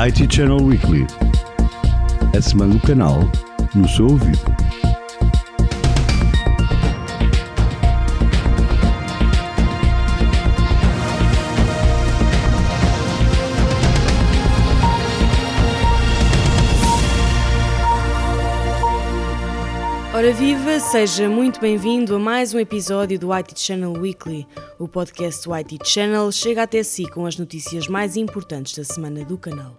IT Channel Weekly. A semana do canal no seu ouvido. Ora viva, seja muito bem-vindo a mais um episódio do IT Channel Weekly. O podcast do IT Channel chega até si com as notícias mais importantes da semana do canal.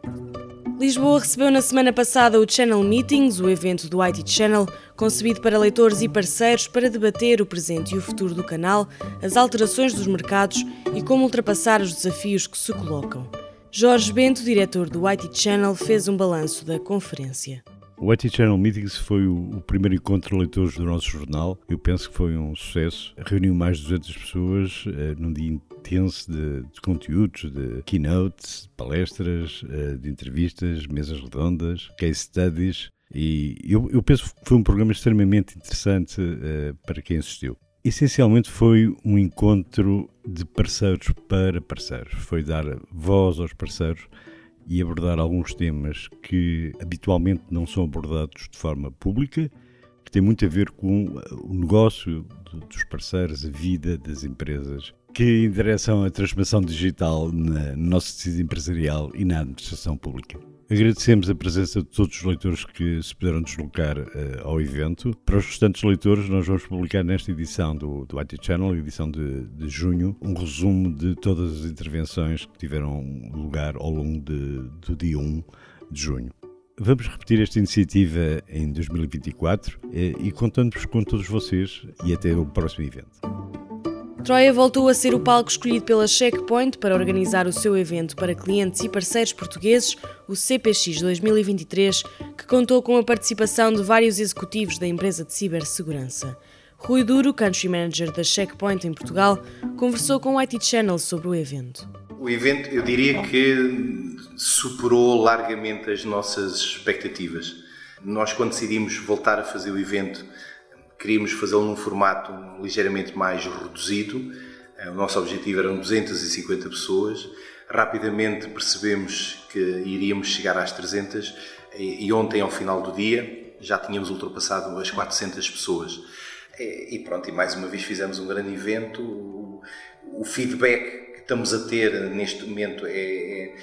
Lisboa recebeu na semana passada o Channel Meetings, o evento do IT Channel, concebido para leitores e parceiros para debater o presente e o futuro do canal, as alterações dos mercados e como ultrapassar os desafios que se colocam. Jorge Bento, diretor do IT Channel, fez um balanço da conferência. O IT Channel Meetings foi o, primeiro encontro de leitores do nosso jornal. Eu penso que foi um sucesso. Reuniu mais de 200 pessoas uh, num dia intenso de, de, conteúdos, de keynotes, de palestras, uh, de entrevistas, mesas redondas, case studies. E eu, eu penso que foi um programa extremamente interessante uh, para quem assistiu. Essencialmente foi um encontro de parceiros para parceiros. Foi dar voz aos parceiros e abordar alguns temas que habitualmente não são abordados de forma pública, que tem muito a ver com o negócio dos parceiros, a vida das empresas, que endereçam a transformação digital no nosso tecido empresarial e na administração pública. Agradecemos a presença de todos os leitores que se puderam deslocar uh, ao evento. Para os restantes leitores, nós vamos publicar nesta edição do, do IT Channel, edição de, de junho, um resumo de todas as intervenções que tiveram lugar ao longo de, do dia 1 de junho. Vamos repetir esta iniciativa em 2024 eh, e contamos com todos vocês e até o próximo evento. Troia voltou a ser o palco escolhido pela Checkpoint para organizar o seu evento para clientes e parceiros portugueses, o CPX 2023, que contou com a participação de vários executivos da empresa de cibersegurança. Rui Duro, Country Manager da Checkpoint em Portugal, conversou com o IT Channel sobre o evento. O evento, eu diria que superou largamente as nossas expectativas. Nós, quando decidimos voltar a fazer o evento, queríamos fazê-lo num formato ligeiramente mais reduzido. Eh, o nosso objetivo eram 250 pessoas. Rapidamente percebemos que iríamos chegar às 300 e ontem, ao final do dia, já tínhamos ultrapassado as 400 pessoas. E pronto, e mais uma vez fizemos um grande evento. O feedback que estamos a ter neste momento é, é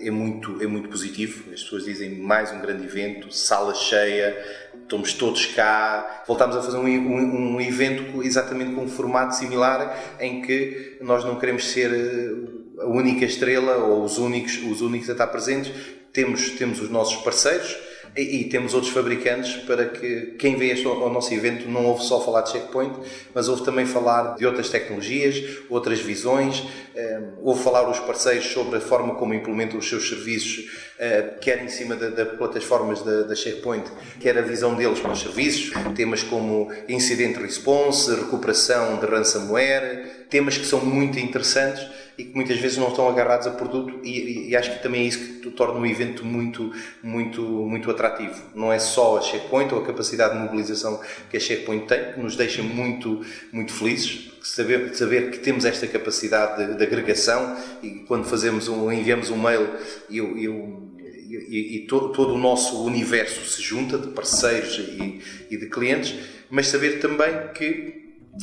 é muito, é muito positivo. As pessoas dizem mais um grande evento, sala cheia, estamos todos cá. Voltámos a fazer um, um, um, evento exatamente com um formato similar em que nós não queremos ser eh, a única estrela ou os únicos, os únicos a estar presentes. Temos, temos os nossos parceiros e, e, temos outros fabricantes para que quem vê este, ao nosso evento não ouve só falar de checkpoint, mas ouve também falar de outras tecnologias, outras visões, um, eh, ouve falar os parceiros sobre a forma como implementam os seus serviços, uh, quer em cima das da plataformas da, da checkpoint, quer a visão deles para os serviços, temas como incident response, recuperação de ransomware, temas que são muito interessantes e que muitas vezes não estão agarrados a produto e, e, acho que também é isso que torna o evento muito, muito, muito atrativo. Não é só a Checkpoint ou a capacidade de mobilização que a Checkpoint tem, que nos deixa muito, muito felizes, saber, saber que temos esta capacidade de, de agregação e quando fazemos um, enviamos um mail e, e, e todo, todo, o nosso universo se junta de parceiros e, e de clientes, mas saber também que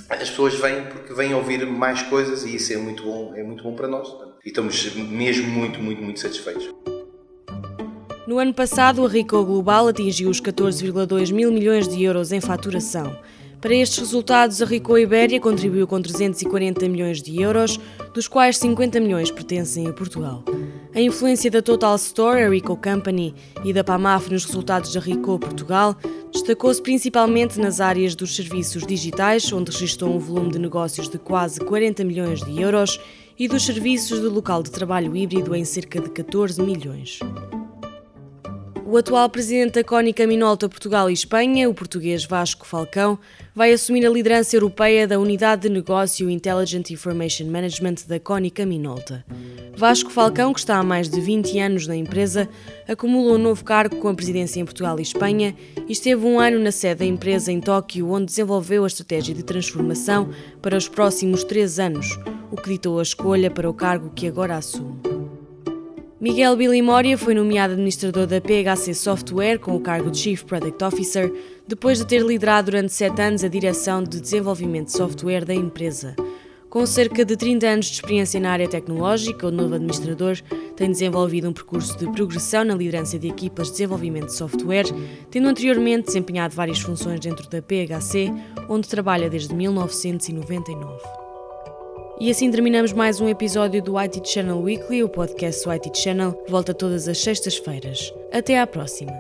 as pessoas vêm porque vêm ouvir mais coisas e isso é muito bom, é muito bom para nós. E estamos mesmo muito, muito, muito satisfeitos. No ano passado, a Rico Global atingiu os 14,2 mil milhões de euros em faturação. Para estes resultados, a Rico Ibéria contribuiu com 340 milhões de euros, dos quais 50 milhões pertencem a Portugal. A influência da Total Store, a Rico Company, e da PAMAF nos resultados da Rico Portugal Destacou-se principalmente nas áreas dos serviços digitais, onde registrou um volume de negócios de quase 40 milhões de euros, e dos serviços de local de trabalho híbrido em cerca de 14 milhões. O atual presidente da Cónica Minolta Portugal e Espanha, o português Vasco Falcão, vai assumir a liderança europeia da Unidade de Negócio Intelligent Information Management da Cónica Minolta. Vasco Falcão, que está há mais de 20 anos na empresa, acumula um novo cargo com a presidência em Portugal e Espanha e esteve um ano na sede da empresa em Tóquio, onde desenvolveu a estratégia de transformação para os próximos três anos, o que ditou a escolha para o cargo que agora assume. Miguel Billy Moria foi nomeado administrador da PHC Software com o cargo de Chief Product Officer, depois de ter liderado durante sete anos a direção de desenvolvimento de software da empresa. Com cerca de 30 anos de experiência na área tecnológica, o novo administrador tem desenvolvido um percurso de progressão na liderança de equipas de desenvolvimento de software, tendo anteriormente desempenhado várias funções dentro da PHC, onde trabalha desde 1999. E assim terminamos mais um episódio do IT Channel Weekly, o podcast do IT Channel, volta todas as sextas-feiras. Até à próxima!